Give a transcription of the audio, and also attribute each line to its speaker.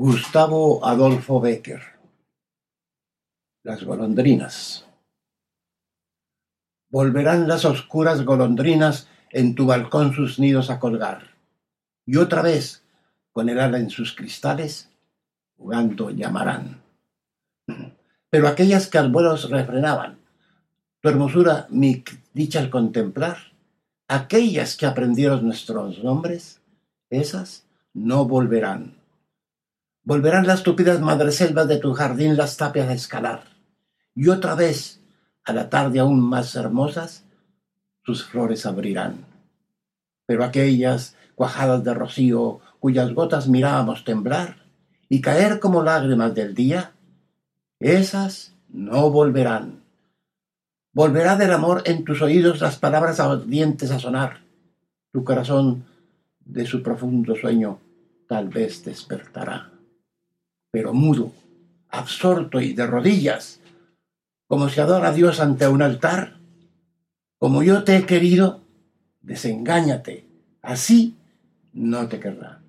Speaker 1: Gustavo Adolfo Becker. Las golondrinas. Volverán las oscuras golondrinas en tu balcón sus nidos a colgar, y otra vez, con el ala en sus cristales, jugando llamarán. Pero aquellas que al vuelo refrenaban, tu hermosura mi dicha al contemplar, aquellas que aprendieron nuestros nombres, esas no volverán Volverán las tupidas madreselvas de tu jardín las tapias a escalar. Y otra vez, a la tarde aún más hermosas, sus flores abrirán. Pero aquellas cuajadas de rocío cuyas gotas mirábamos temblar y caer como lágrimas del día, esas no volverán. Volverá del amor en tus oídos las palabras ardientes a sonar. Tu corazón de su profundo sueño tal vez despertará pero mudo, absorto y de rodillas, como se adora a Dios ante un altar, como yo te he querido, desengáñate, así no te querrá.